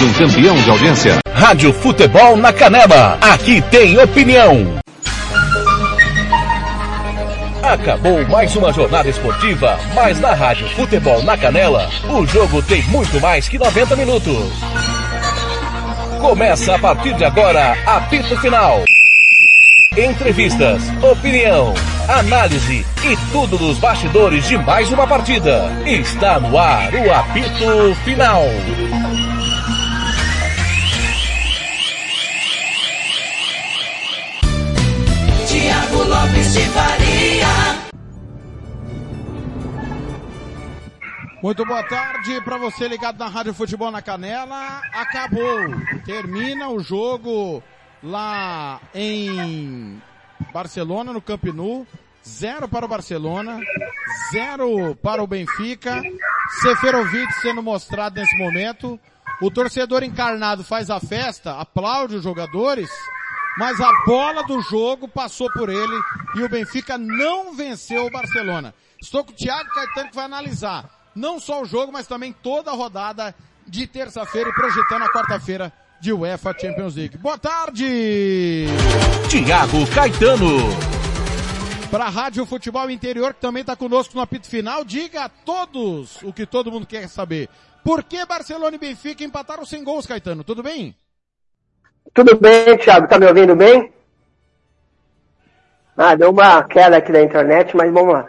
Um campeão de audiência. Rádio Futebol na Canela. Aqui tem opinião. Acabou mais uma jornada esportiva, mas na Rádio Futebol na Canela, o jogo tem muito mais que 90 minutos. Começa a partir de agora, apito final. Entrevistas, opinião, análise e tudo dos bastidores de mais uma partida. Está no ar o apito final. Muito boa tarde para você ligado na Rádio Futebol na Canela. Acabou. Termina o jogo lá em Barcelona, no Camp Nou. Zero para o Barcelona, zero para o Benfica. Seferovic sendo mostrado nesse momento. O torcedor encarnado faz a festa, aplaude os jogadores, mas a bola do jogo passou por ele e o Benfica não venceu o Barcelona. Estou com o Thiago Caetano que vai analisar não só o jogo, mas também toda a rodada de terça-feira e projetando a quarta-feira de UEFA Champions League. Boa tarde! Tiago Caetano. Para a Rádio Futebol Interior, que também está conosco no apito final, diga a todos o que todo mundo quer saber. Por que Barcelona e Benfica empataram sem gols, Caetano? Tudo bem? Tudo bem, Thiago. Tá me ouvindo bem? Ah, deu uma queda aqui da internet, mas vamos lá.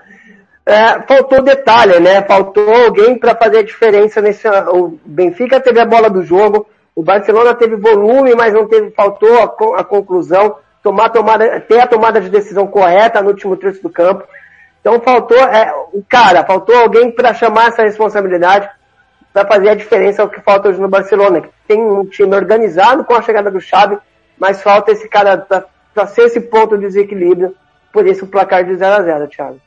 É, faltou detalhe, né? Faltou alguém para fazer a diferença nesse. O Benfica teve a bola do jogo, o Barcelona teve volume, mas não teve, faltou a, a conclusão, tomar tomada, ter a tomada de decisão correta no último terço do campo. Então faltou é, o cara, faltou alguém para chamar essa responsabilidade para fazer a diferença, é o que falta hoje no Barcelona, que tem um time organizado com a chegada do Xavi, mas falta esse cara para ser esse ponto de desequilíbrio, por isso o placar de 0 a 0 Thiago.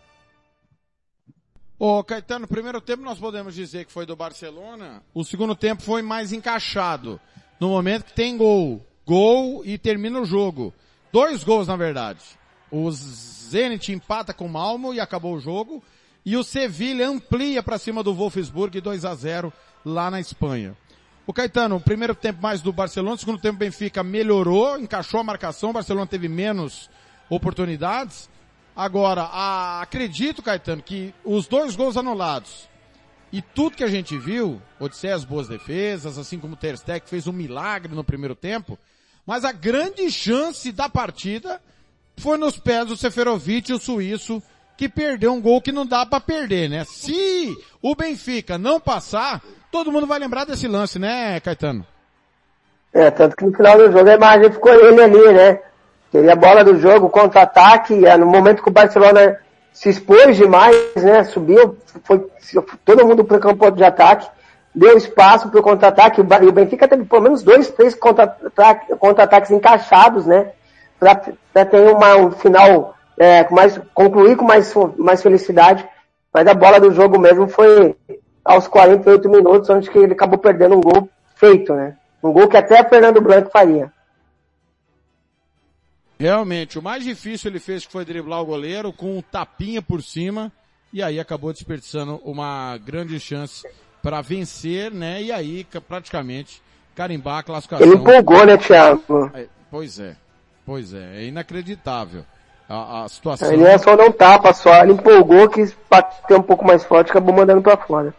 Ô Caetano, primeiro tempo nós podemos dizer que foi do Barcelona, o segundo tempo foi mais encaixado, no momento que tem gol, gol e termina o jogo. Dois gols na verdade. O Zenit empata com o Malmo e acabou o jogo, e o Sevilha amplia para cima do Wolfsburg 2 a 0 lá na Espanha. O Caetano, primeiro tempo mais do Barcelona, segundo tempo Benfica melhorou, encaixou a marcação, o Barcelona teve menos oportunidades. Agora, a, acredito, Caetano, que os dois gols anulados e tudo que a gente viu, Odisseias boas defesas, assim como o Ter Stegen fez um milagre no primeiro tempo, mas a grande chance da partida foi nos pés do Seferovic, o suíço, que perdeu um gol que não dá para perder, né? Se o Benfica não passar, todo mundo vai lembrar desse lance, né, Caetano? É, tanto que no final do jogo a imagem ficou ele ali, né? Teria a bola do jogo, contra-ataque, é, no momento que o Barcelona se expôs demais, né? Subiu, foi todo mundo para o campo de ataque, deu espaço para o contra-ataque, o Benfica teve pelo menos dois, três contra-ataques contra encaixados, né? Para ter uma, um final, é, mais, concluir com mais, mais felicidade. Mas a bola do jogo mesmo foi aos 48 minutos, onde que ele acabou perdendo um gol feito, né? Um gol que até Fernando Blanco faria. Realmente, o mais difícil ele fez que foi driblar o goleiro com um tapinha por cima e aí acabou desperdiçando uma grande chance para vencer, né? E aí praticamente carimbar a classificação. Ele empolgou, né, Thiago? Pois é, pois é, é inacreditável a, a situação. Ele é só não tapa só, ele empolgou, quis bater um pouco mais forte, acabou mandando para fora.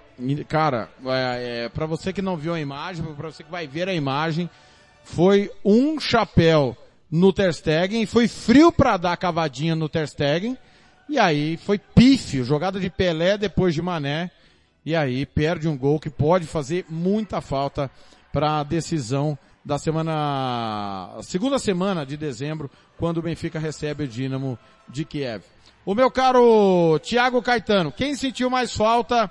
Cara, é, é, para você que não viu a imagem, para você que vai ver a imagem, foi um chapéu no Ter Stegen foi frio para dar cavadinha no Ter Stegen e aí foi pífio, jogada de Pelé depois de Mané e aí perde um gol que pode fazer muita falta para a decisão da semana, segunda semana de dezembro, quando o Benfica recebe o Dinamo de Kiev. O meu caro Thiago Caetano, quem sentiu mais falta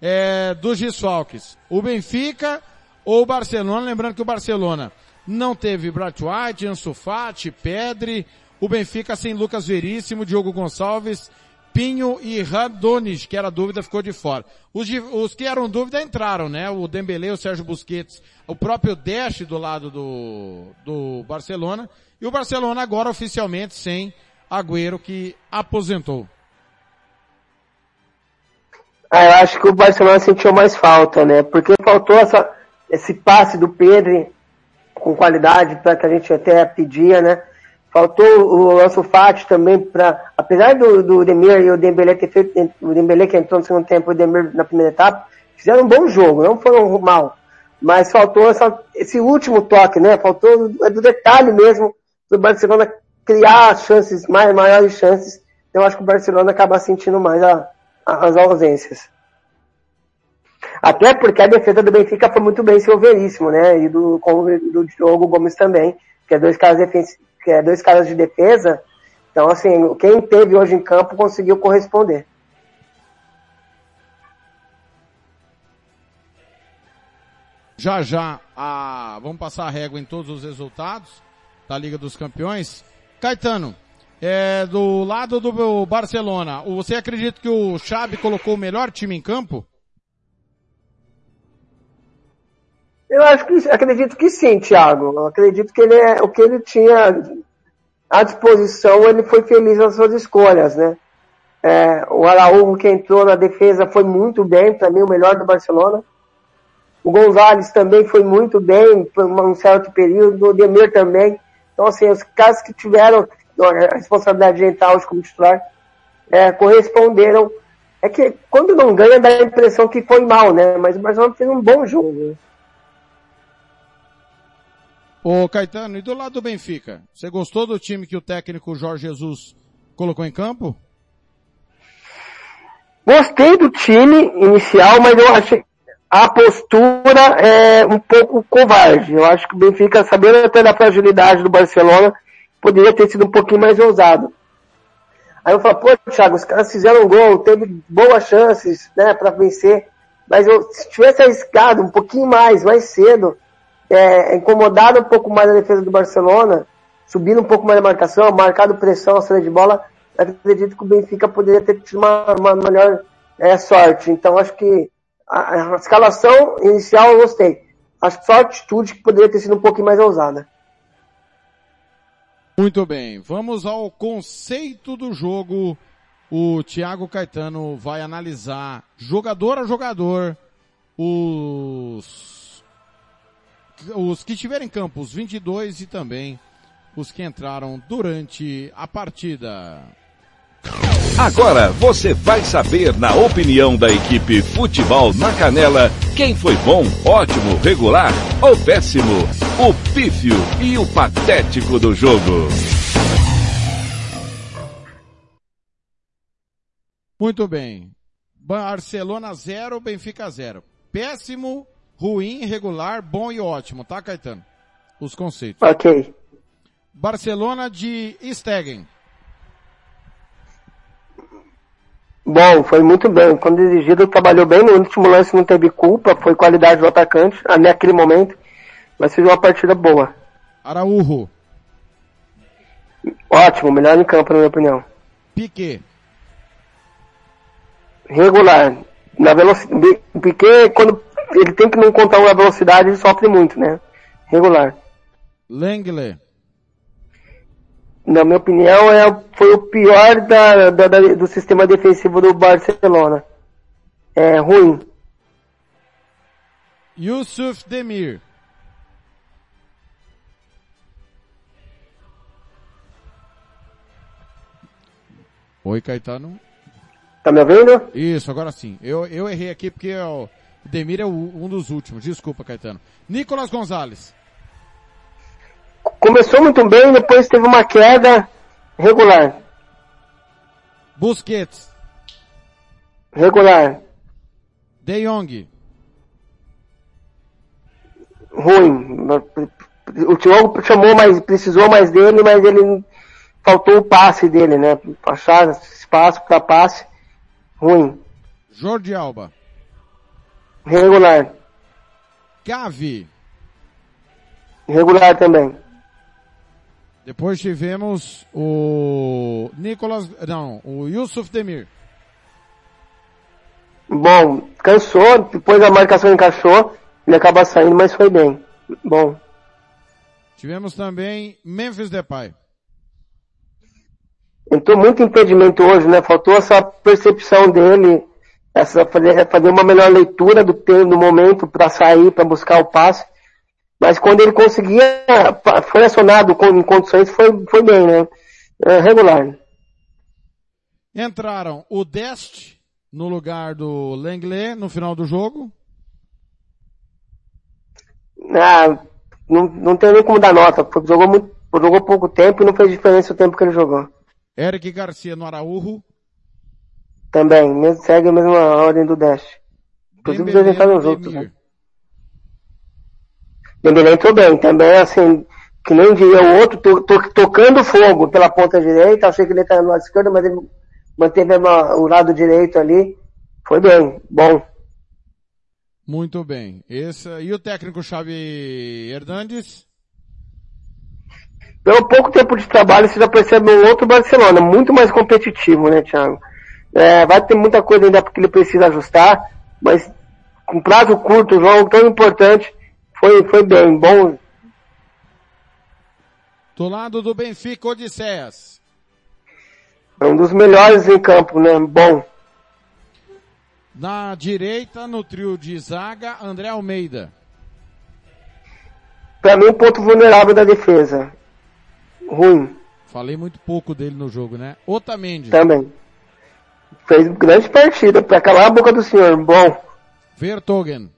é, dos desfalques? O Benfica ou o Barcelona? Lembrando que o Barcelona não teve Bright White, Ansu Fati, Pedri, o Benfica sem Lucas Veríssimo, Diogo Gonçalves, Pinho e Radonis, que era dúvida, ficou de fora. Os, os, que eram dúvida entraram, né? O Dembele, o Sérgio Busquets, o próprio Dash do lado do, do Barcelona, e o Barcelona agora oficialmente sem Agüero, que aposentou. Ah, eu acho que o Barcelona sentiu mais falta, né? Porque faltou essa, esse passe do Pedro com qualidade para que a gente até pedia, né? Faltou o Ansu Fati também para, apesar do, do Demir e o Dembele ter feito, o Dembele que entrou no segundo tempo e o Demir na primeira etapa, fizeram um bom jogo, não foram mal. Mas faltou essa, esse último toque, né? Faltou é do detalhe mesmo do Barcelona criar chances, mais, maiores chances. Eu acho que o Barcelona acaba sentindo mais a, a, as ausências. Até porque a defesa do Benfica foi muito bem silveiríssimo, né? E do, do Diogo Gomes também, que é dois caras, que é dois caras de defesa. Então, assim, quem teve hoje em campo conseguiu corresponder. Já já, a... vamos passar a régua em todos os resultados da Liga dos Campeões. Caetano, é, do lado do Barcelona, você acredita que o Xabi colocou o melhor time em campo? Eu acho que acredito que sim, Thiago. Eu acredito que ele é o que ele tinha à disposição, ele foi feliz nas suas escolhas, né? É, o Araújo que entrou na defesa foi muito bem, para mim o melhor do Barcelona. O Gonzalez também foi muito bem por um certo período, o Demir também. Então, assim, os caras que tiveram a responsabilidade de entrar hoje como titular é, corresponderam. É que quando não ganha dá a impressão que foi mal, né? Mas o Barcelona fez um bom jogo. Ô Caetano, e do lado do Benfica? Você gostou do time que o técnico Jorge Jesus colocou em campo? Gostei do time inicial, mas eu achei a postura é um pouco covarde. Eu acho que o Benfica, sabendo até da fragilidade do Barcelona, poderia ter sido um pouquinho mais ousado. Aí eu falo, pô, Thiago, os caras fizeram um gol, teve boas chances, né, para vencer. Mas eu, se tivesse arriscado um pouquinho mais, mais cedo, é, incomodado um pouco mais a defesa do Barcelona, subindo um pouco mais a marcação, marcado pressão, a saída de bola, acredito que o Benfica poderia ter tido uma, uma melhor é, sorte. Então acho que a, a, escalação inicial eu gostei. Acho que só a atitude que poderia ter sido um pouquinho mais ousada. Muito bem, vamos ao conceito do jogo. O Thiago Caetano vai analisar jogador a jogador os os que estiverem em campo, os 22 e também os que entraram durante a partida. Agora você vai saber, na opinião da equipe Futebol na Canela, quem foi bom, ótimo, regular ou péssimo, o pífio e o patético do jogo. Muito bem. Barcelona 0, Benfica 0. Péssimo ruim, regular, bom e ótimo, tá, Caetano? Os conceitos. Ok. Barcelona de Stegen. Bom, foi muito bem. Quando dirigido, trabalhou bem. No último lance não teve culpa, foi qualidade do atacante, naquele momento. Mas fez uma partida boa. Araújo. Ótimo, melhor em campo, na minha opinião. Piquet. Regular. Na velocidade. Piquet, quando ele tem que não contar uma velocidade, ele sofre muito, né? Regular. Langley. Na minha opinião, é, foi o pior da, da, da, do sistema defensivo do Barcelona. É ruim. Yusuf Demir. Oi, Caetano. Tá me ouvindo? Isso, agora sim. Eu, eu errei aqui porque eu, o Demir é o, um dos últimos. Desculpa, Caetano. Nicolas Gonzalez. Começou muito bem, depois teve uma queda regular. Busquets. Regular. De Jong. Ruim. O Thiago chamou mais, precisou mais dele, mas ele faltou o passe dele, né? Achar espaço para passe. Ruim. Jordi Alba. Regular. Gavi. Regular também. Depois tivemos o Nicolas, não, o Yusuf Demir. Bom, cansou, depois a marcação encaixou, ele acaba saindo, mas foi bem. Bom. Tivemos também Memphis Depay. Entrou muito impedimento hoje, né? Faltou essa percepção dele essa fazer, fazer uma melhor leitura do tempo, do momento para sair, para buscar o passe. Mas quando ele conseguia, foi acionado com, em condições, foi, foi bem, né? É, regular. Entraram o Dest no lugar do Lenglet no final do jogo. Ah, não, não tem nem como dar nota, porque jogou muito, jogou pouco tempo e não fez diferença o tempo que ele jogou. Eric Garcia no Araújo. Também, segue a mesma ordem do Dash. Inclusive dois entraram juntos. Né? Dembélé entrou bem, também assim, que nem via o outro to, to, tocando fogo pela ponta direita, achei que ele estava no lado esquerdo, mas ele manteve o lado direito ali. Foi bem, bom. Muito bem. Esse, e o técnico Xavi Hernandes? Pelo pouco tempo de trabalho, você já percebe um outro Barcelona, muito mais competitivo, né, Thiago? É, vai ter muita coisa ainda porque ele precisa ajustar, mas com prazo curto, um jogo tão importante, foi, foi bem, bom. Do lado do Benfica, Odisseias. É um dos melhores em campo, né? Bom. Na direita, no trio de zaga, André Almeida. Para mim, um ponto vulnerável da defesa. Ruim. Falei muito pouco dele no jogo, né? Otamendi. Também. Fez grande partida para calar a boca do senhor. Bom. Vertogen.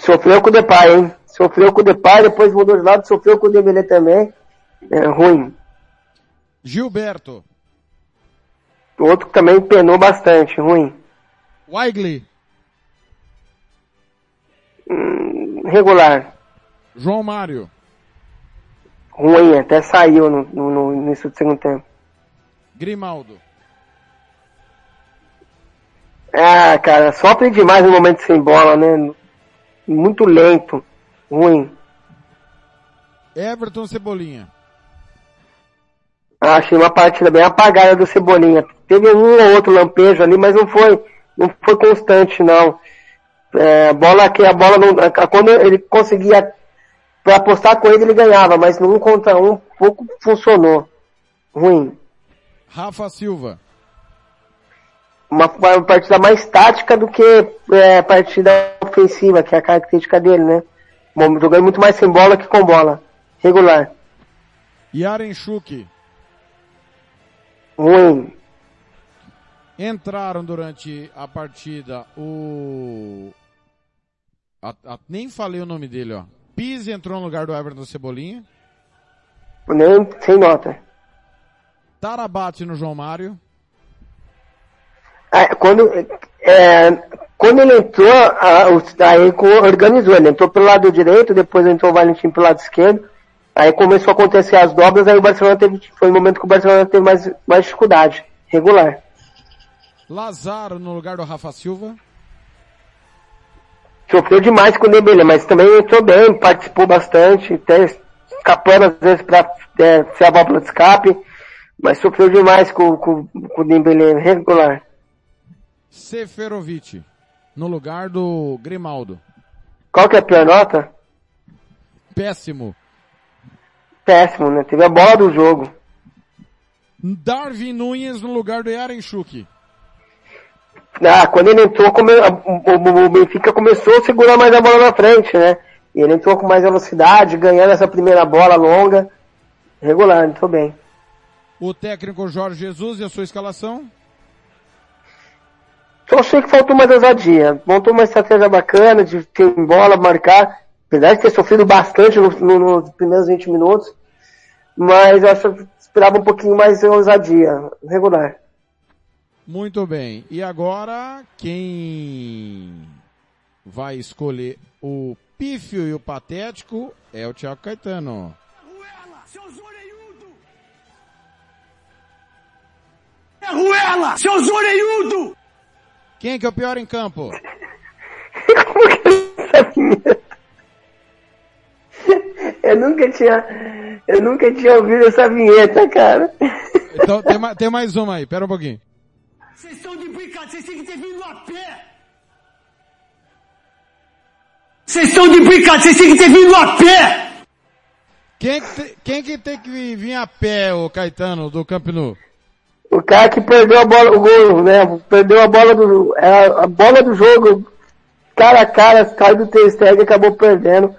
Sofreu com o Depay, hein? Sofreu com o Depay, depois mudou de lado, sofreu com o Dembélé também. É ruim. Gilberto. Outro também penou bastante, ruim. Weigli. Hum, regular. João Mário. Ruim, até saiu no, no, no início do segundo tempo. Grimaldo. Ah, cara, sofre demais no momento sem bola, né? Muito lento, ruim. Everton Cebolinha. Ah, achei uma partida bem apagada do Cebolinha. Teve um ou outro lampejo ali, mas não foi, não foi constante, não. É, bola que a bola não, quando ele conseguia para apostar com ele ele ganhava, mas no um contra um pouco funcionou. Ruim. Rafa Silva uma, uma partida mais tática do que é, partida ofensiva, que é a característica dele, né? Jogando muito mais sem bola que com bola. Regular. Yarenchuk. Ruim. Entraram durante a partida o... A, a, nem falei o nome dele, ó. Pise entrou no lugar do Everton Cebolinha. Nem, sem nota. Tarabate no João Mário. É, quando, é, quando ele entrou, a, aí organizou, ele entrou pelo lado direito, depois entrou o Valentim pelo lado esquerdo, aí começou a acontecer as dobras, aí o Barcelona teve, foi o momento que o Barcelona teve mais, mais dificuldade, regular. Lazaro no lugar do Rafa Silva. Sofreu demais com o Dembélé, mas também entrou bem, participou bastante, até escapando às vezes para é, ser a válvula de escape, mas sofreu demais com, com, com o Dembélé regular. Seferovic, no lugar do Grimaldo. Qual que é a pior nota? Péssimo. Péssimo, né? Teve a bola do jogo. Darwin Nunes no lugar do Yarenchuk. Ah, quando ele entrou, come... o Benfica começou a segurar mais a bola na frente, né? E ele entrou com mais velocidade, ganhando essa primeira bola longa. Regular, entrou bem. O técnico Jorge Jesus e a sua escalação? Só achei que faltou mais ousadia. Montou uma estratégia bacana de ter bola, marcar. Apesar de ter sofrido bastante no, no, nos primeiros 20 minutos. Mas eu acho que esperava um pouquinho mais de ousadia. Regular. Muito bem. E agora, quem vai escolher o pífio e o patético é o Thiago Caetano. É Ruela, seus orelhudo! Quem que é o pior em campo? Como que é essa vinheta? Eu nunca tinha, eu nunca tinha ouvido essa vinheta, cara. Então tem, tem mais uma aí, pera um pouquinho. Vocês estão de brincadeira, vocês têm que ter vindo a pé. Vocês estão de brincadeira, vocês têm que ter vindo a pé. Quem que, te, quem que tem que vir a pé, o Caetano, do Camp Nou? O cara que perdeu a bola, o gol, né? Perdeu a bola do, é, a, bola do jogo, cara a cara, caiu do Ter e acabou perdendo.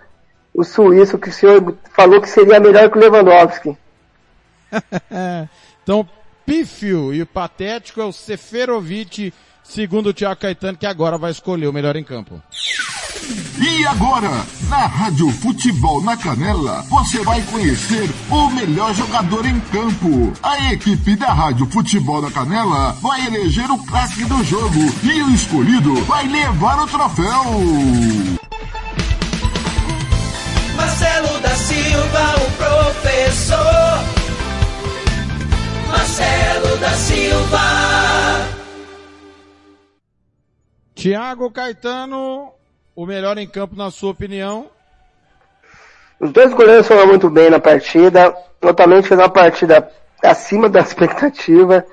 O suíço que o senhor falou que seria melhor que o Lewandowski. então, pífio e patético é o Seferovic, segundo o Thiago Caetano, que agora vai escolher o melhor em campo. E agora, na Rádio Futebol na Canela, você vai conhecer o melhor jogador em campo. A equipe da Rádio Futebol na Canela vai eleger o craque do jogo e o escolhido vai levar o troféu. Marcelo da Silva, o professor. Marcelo da Silva. Tiago Caetano, o melhor em campo na sua opinião? Os dois goleiros foram muito bem na partida. Totalmente fez uma partida acima da expectativa.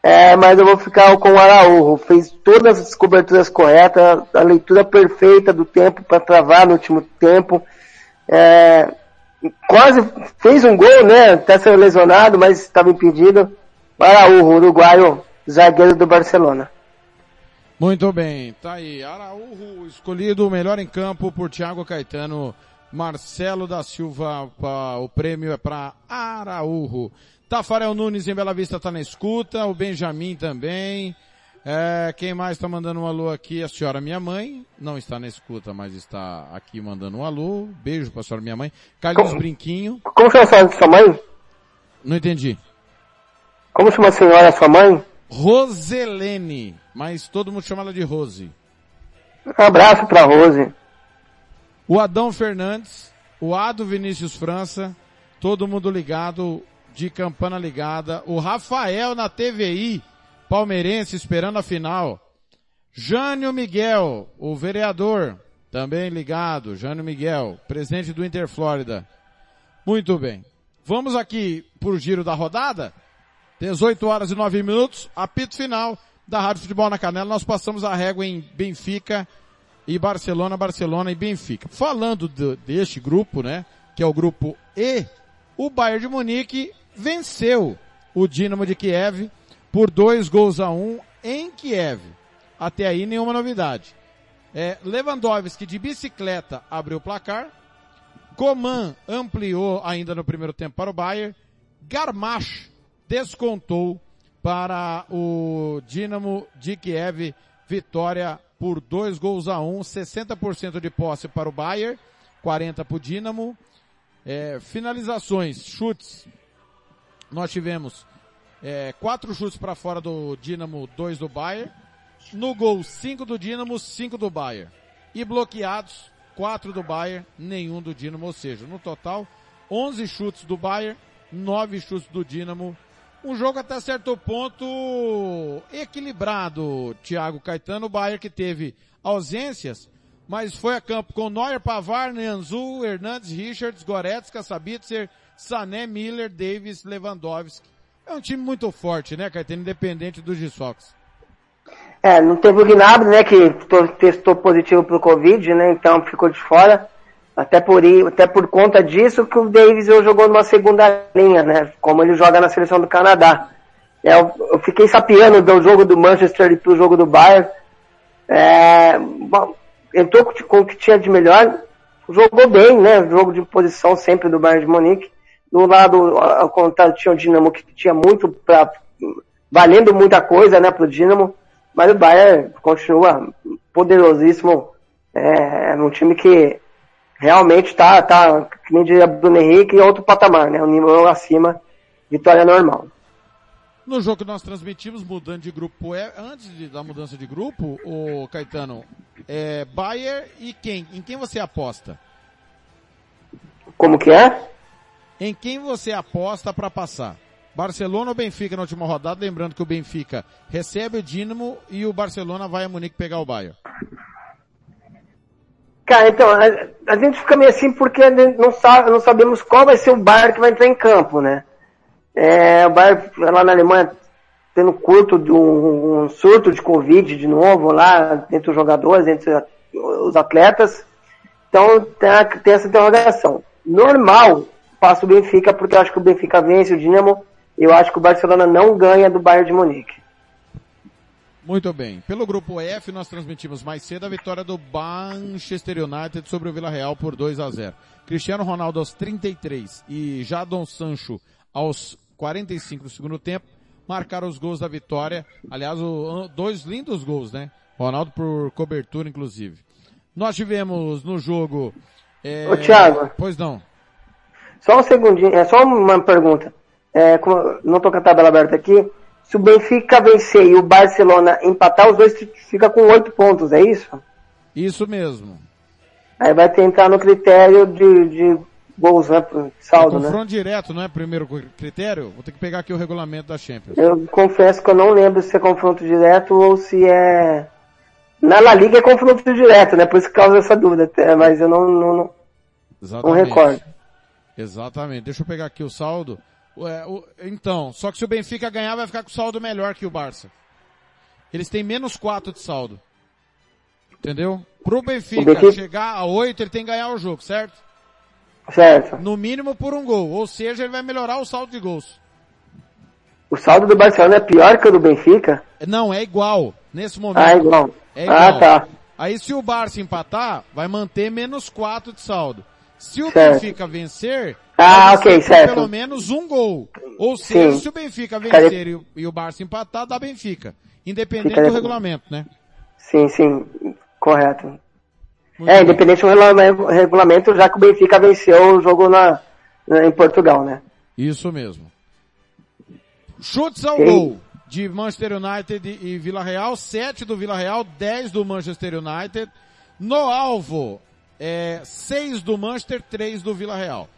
É, mas eu vou ficar com o Araújo. Fez todas as coberturas corretas, a leitura perfeita do tempo para travar no último tempo. É, quase fez um gol, né? Até saiu lesionado, mas estava impedido. Araújo, uruguaio, zagueiro do Barcelona. Muito bem, tá aí. Araújo escolhido o melhor em campo por Thiago Caetano. Marcelo da Silva, o prêmio é para Araújo. Tafarel Nunes em Bela Vista tá na escuta, o Benjamin também. É, quem mais está mandando um alô aqui? A senhora minha mãe. Não está na escuta, mas está aqui mandando um alô. Beijo para a senhora minha mãe. Carlinhos Como, Brinquinho. Como chama a senhora sua mãe? Não entendi. Como chama a senhora sua mãe? Roselene, mas todo mundo chama ela de Rose. Um abraço pra Rose. O Adão Fernandes, o Ado Vinícius França, todo mundo ligado, de campana ligada. O Rafael na TVI, palmeirense esperando a final. Jânio Miguel, o vereador, também ligado. Jânio Miguel, presidente do Interflórida. Muito bem. Vamos aqui pro giro da rodada? 18 horas e 9 minutos, apito final da Rádio Futebol na Canela. Nós passamos a régua em Benfica e Barcelona, Barcelona e Benfica. Falando do, deste grupo, né, que é o grupo E, o Bayern de Munique venceu o Dinamo de Kiev por dois gols a um em Kiev. Até aí nenhuma novidade. É, Lewandowski de bicicleta abriu o placar. Coman ampliou ainda no primeiro tempo para o Bayern. Garmacho descontou para o Dinamo de Kiev, vitória por dois gols a um, 60% de posse para o Bayern, 40 para o Dinamo. É, finalizações, chutes, nós tivemos é, quatro chutes para fora do Dinamo, dois do Bayern. No gol, cinco do Dinamo, cinco do Bayern. E bloqueados, quatro do Bayern, nenhum do Dinamo, ou seja, no total, 11 chutes do Bayern, nove chutes do Dinamo, um jogo até certo ponto equilibrado, Thiago Caetano, o Bayern que teve ausências, mas foi a campo com Neuer, Pavar, Neanzu, Hernandes, Richards, Goretzka, Sabitzer, Sané, Miller, Davis, Lewandowski. É um time muito forte, né, Caetano, independente dos desfalques. É, não teve o Gnabry, né, que testou positivo pro Covid, né, então ficou de fora. Até por, até por conta disso que o Davis jogou numa segunda linha, né? Como ele joga na seleção do Canadá. É, eu, eu, fiquei sapeando do jogo do Manchester e pro jogo do Bayern. É, bom, entrou com, o que tinha de melhor, jogou bem, né? Jogo de posição sempre do Bayern de Munique. Do lado, ao contrário, tinha o Dinamo que tinha muito pra, valendo muita coisa, né, pro Dinamo. Mas o Bayern continua poderosíssimo. É, é um time que realmente tá, tá, que nem diria Bruno Henrique, outro patamar, né? Um nível acima, vitória normal. No jogo que nós transmitimos, mudando de grupo, é, antes de, da mudança de grupo, o Caetano, é Bayer e quem? Em quem você aposta? Como que é? Em quem você aposta para passar? Barcelona ou Benfica na última rodada? Lembrando que o Benfica recebe o Dinamo e o Barcelona vai a Munique pegar o Bayern. Cara, então, a, a, gente fica meio assim porque não, sabe, não sabemos qual vai ser o Bayern que vai entrar em campo, né? É, o Bayern lá na Alemanha tendo curto de um, um, surto de Covid de novo lá entre os jogadores, entre os atletas. Então tem, tem essa interrogação. Normal, passa o Benfica, porque eu acho que o Benfica vence o Dinamo Eu acho que o Barcelona não ganha do Bayern de Munique. Muito bem. Pelo grupo F, nós transmitimos mais cedo a vitória do Manchester United sobre o Vila Real por 2 a 0. Cristiano Ronaldo aos 33 e Jadon Sancho aos 45 do segundo tempo marcaram os gols da vitória. Aliás, o, dois lindos gols, né? Ronaldo por cobertura, inclusive. Nós tivemos no jogo. É... Ô, Thiago. Pois não. Só um segundinho, é só uma pergunta. É, não tô com a tabela aberta aqui. Se o Benfica vencer e o Barcelona empatar, os dois fica com oito pontos, é isso? Isso mesmo. Aí vai tentar no critério de, de gols, né? Saldo, é né? confronto direto, não é primeiro critério? Vou ter que pegar aqui o regulamento da Champions. Eu confesso que eu não lembro se é confronto direto ou se é... Na La Liga é confronto direto, né? Por isso que causa essa dúvida, mas eu não, não, não, não recordo. Exatamente. Deixa eu pegar aqui o saldo. É, o, então, só que se o Benfica ganhar, vai ficar com saldo melhor que o Barça. Eles têm menos 4 de saldo. Entendeu? Pro Benfica, Benfica, chegar a 8, ele tem que ganhar o jogo, certo? Certo. No mínimo por um gol. Ou seja, ele vai melhorar o saldo de gols. O saldo do Barcelona é pior que o do Benfica? Não, é igual. Nesse momento. Ah, é igual. É igual. Ah, tá. Aí se o Barça empatar, vai manter menos 4 de saldo. Se o certo. Benfica vencer, ah, ok, certo. pelo menos um gol. Ou seja, Sim. se o Benfica vencer e, o, e o Barça empatar, dá Benfica. Independente Fica... do regulamento, né? Sim, sim. Correto. Muito é, bom. independente do regulamento, já que o Benfica venceu o jogo na, na em Portugal, né? Isso mesmo. Chutes ao gol de Manchester United e Vila Real, 7 do Vila Real, 10 do Manchester United. No alvo, é, 6 do Manchester, 3 do Vila Real.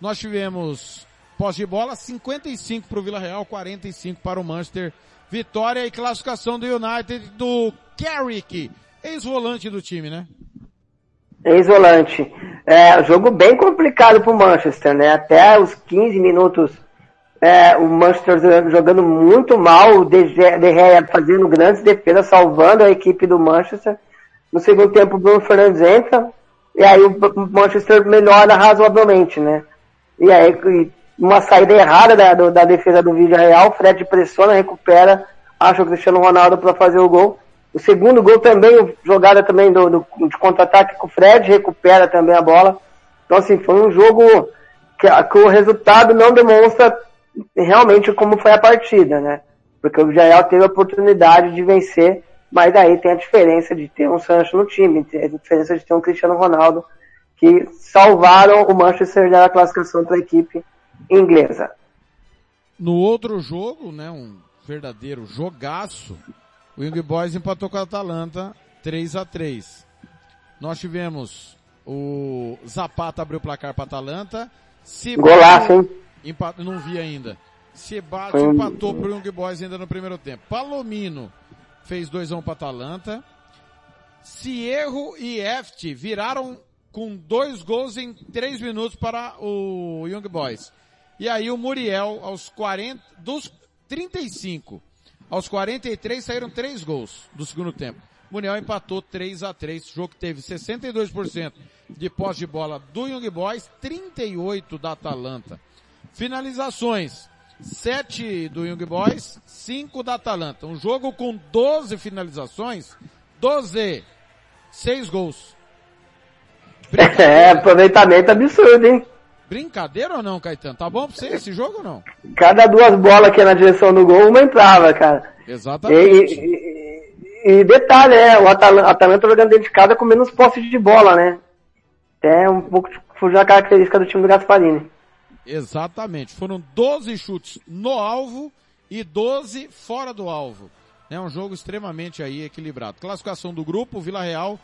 Nós tivemos pós de bola, 55 para o Vila Real, 45 para o Manchester. Vitória e classificação do United do Carrick, ex-volante do time, né? Ex-volante. É, jogo bem complicado para o Manchester, né? Até os 15 minutos, é, o Manchester jogando muito mal, o De Gea fazendo grandes defesas, salvando a equipe do Manchester. No segundo tempo, o Bruno Fernandes entra, e aí o Manchester melhora razoavelmente, né? E aí, uma saída errada da, da defesa do Vídeo Real, Fred pressiona, recupera, acha o Cristiano Ronaldo para fazer o gol. O segundo gol também, jogada também do, do de contra-ataque com o Fred, recupera também a bola. Então assim, foi um jogo que, que, o resultado não demonstra realmente como foi a partida, né? Porque o Villarreal teve a oportunidade de vencer, mas aí tem a diferença de ter um Sancho no time, tem a diferença de ter um Cristiano Ronaldo que salvaram o Manchester da classificação para a equipe inglesa. No outro jogo, né, um verdadeiro jogaço, o Young Boys empatou com a Atalanta 3 a 3 Nós tivemos o Zapata abriu o placar para a Atalanta. Golaço, hein? Empat... Não vi ainda. Sebate um... empatou para o Young Boys ainda no primeiro tempo. Palomino fez 2 a 1 um para a Atalanta. Cierro e Eft viraram com dois gols em três minutos para o Young Boys. E aí o Muriel, aos 40, dos 35 aos 43 saíram três gols do segundo tempo. Muriel empatou 3 a 3 jogo que teve 62% de posse de bola do Young Boys, 38 da Atalanta. Finalizações, 7 do Young Boys, 5 da Atalanta. Um jogo com 12 finalizações, 12, 6 gols. É, aproveitamento absurdo, hein? Brincadeira ou não, Caetano? Tá bom pra você esse jogo ou não? Cada duas bolas que é na direção do gol, uma entrava, cara. Exatamente. E, e, e detalhe, é, o Atalanta, Atalanta jogando dentro de casa com menos posse de bola, né? É um pouco fugir da característica do time do Gasparini. Exatamente. Foram 12 chutes no alvo e 12 fora do alvo. É um jogo extremamente aí equilibrado. Classificação do grupo, Vila Real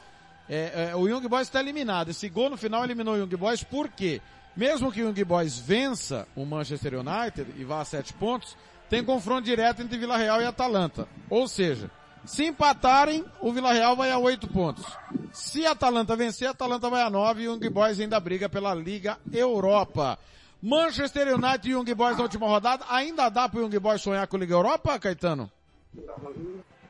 é, é, o Young Boys está eliminado. Esse gol no final eliminou o Young Boys, por quê? Mesmo que o Young Boys vença o Manchester United e vá a sete pontos, tem confronto direto entre Vila Real e Atalanta. Ou seja, se empatarem, o Vila Real vai a oito pontos. Se a Atalanta vencer, a Atalanta vai a nove e o Young Boys ainda briga pela Liga Europa. Manchester United e Young Boys na última rodada, ainda dá para o Young Boys sonhar com a Liga Europa, Caetano?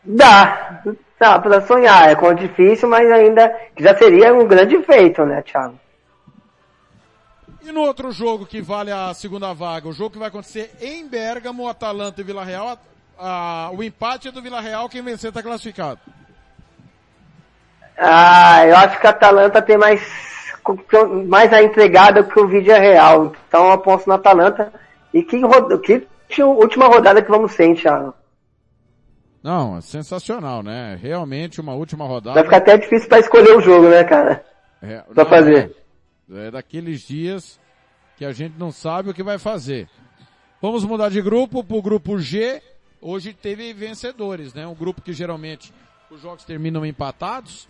Dá, dá pra sonhar. É difícil, mas ainda já seria um grande feito, né, Thiago? E no outro jogo que vale a segunda vaga, o jogo que vai acontecer em Bergamo, Atalanta e Vila Real, a- a- o empate é do Vila Real, quem vencer está classificado. Ah, eu acho que a Atalanta tem mais, mais a entregada que o vídeo é real. Então eu aposto na Atalanta. E que, que última rodada que vamos ser, hein, Thiago? Não, é sensacional, né? Realmente uma última rodada. Vai ficar até difícil pra escolher o jogo, né, cara? É, pra não, fazer. É, é daqueles dias que a gente não sabe o que vai fazer. Vamos mudar de grupo pro grupo G. Hoje teve vencedores, né? Um grupo que geralmente os jogos terminam empatados.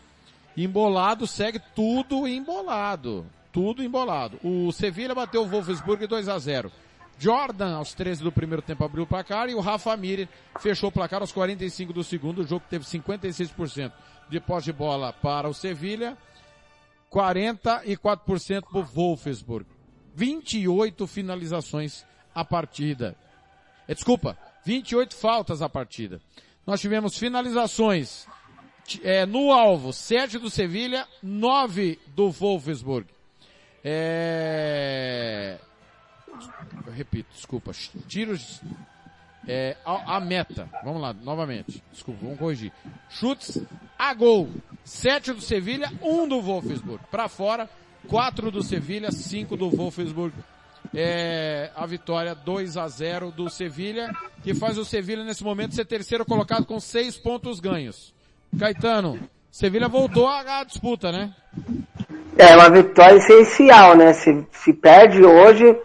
Embolado segue tudo embolado. Tudo embolado. O Sevilha bateu o Wolfsburg 2 a 0. Jordan, aos 13 do primeiro tempo, abriu o placar e o Rafa Miller fechou o placar aos 45 do segundo. O jogo teve 56% de posse de bola para o Sevilha 44% pro Wolfsburg. 28 finalizações a partida. É, desculpa, 28 faltas a partida. Nós tivemos finalizações é, no alvo, 7 do Sevilha, 9 do Wolfsburg. É... Repito, desculpa. Tiros é, a, a meta. Vamos lá, novamente. Desculpa, vamos corrigir. Chutes a gol. Sete do Sevilha, um do Wolfsburg. Para fora, quatro do Sevilha, cinco do Wolfsburg. É, a vitória 2 a 0 do Sevilha, que faz o Sevilha nesse momento ser terceiro colocado com seis pontos ganhos. Caetano, Sevilha voltou à à disputa, né? É uma vitória essencial, né? Se, se perde hoje,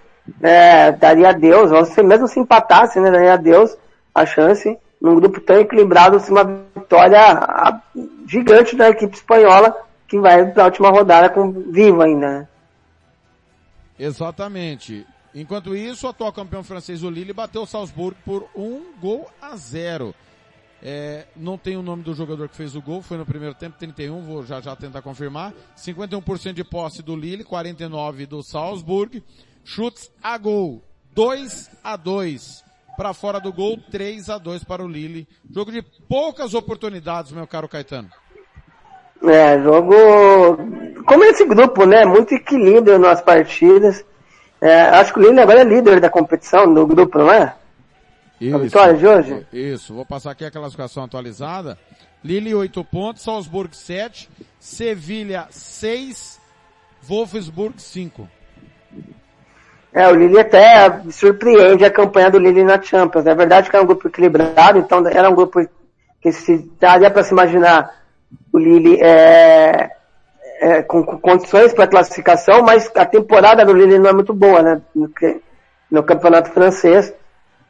é, daria a Deus, ou mesmo se empatasse, né? Daria a Deus a chance, num grupo tão equilibrado, se uma vitória gigante da equipe espanhola, que vai para a última rodada com viva ainda, né? Exatamente. Enquanto isso, o atual campeão francês, o Lille, bateu o Salzburg por um gol a zero. É, não tem o nome do jogador que fez o gol, foi no primeiro tempo, 31, vou já já tentar confirmar. 51% de posse do Lille, 49% do Salzburg. Chutes a gol, 2 a 2 para fora do gol, 3 a 2 para o Lille. Jogo de poucas oportunidades, meu caro Caetano. É, jogo. Como esse grupo, né? Muito equilíbrio nas partidas. É, acho que o Lille agora é líder da competição do grupo, não é? A vitória de hoje? Isso, vou passar aqui a classificação atualizada. Lille 8 pontos, Salzburg 7, Sevilha 6, Wolfsburg 5. É, o Lille até surpreende a campanha do Lille na Champions. É verdade que era um grupo equilibrado, então era um grupo que se daria para se imaginar o Lille é, é, com, com condições para classificação, mas a temporada do Lille não é muito boa, né? No, no campeonato francês.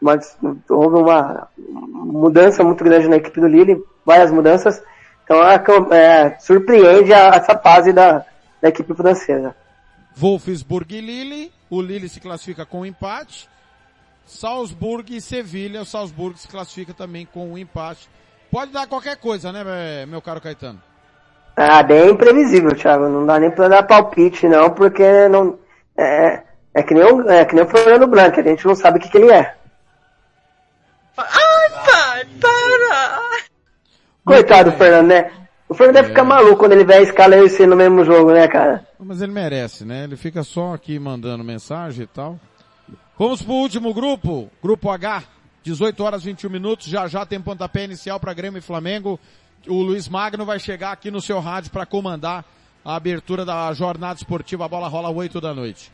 Mas houve uma mudança muito grande na equipe do Lille, várias mudanças. Então é, é, surpreende a- essa fase da, da equipe francesa. Wolfsburg e Lille, o Lille se classifica com um empate. Salzburg e Sevilha, o Salzburg se classifica também com um empate. Pode dar qualquer coisa, né, meu caro Caetano? Ah, bem imprevisível, Thiago. Não dá nem pra dar palpite, não, porque não. É, é, que, nem o, é que nem o Fernando Blanco, a gente não sabe o que, que ele é. Ai, pai, para! Coitado do Fernando, né? O Fernando deve ficar maluco quando ele vê a escala e você no mesmo jogo, né, cara? Mas ele merece, né? Ele fica só aqui mandando mensagem e tal. Vamos pro último grupo, grupo H, 18 horas 21 minutos, já já tem pontapé inicial para Grêmio e Flamengo. O Luiz Magno vai chegar aqui no seu rádio para comandar a abertura da jornada esportiva, a bola rola 8 da noite.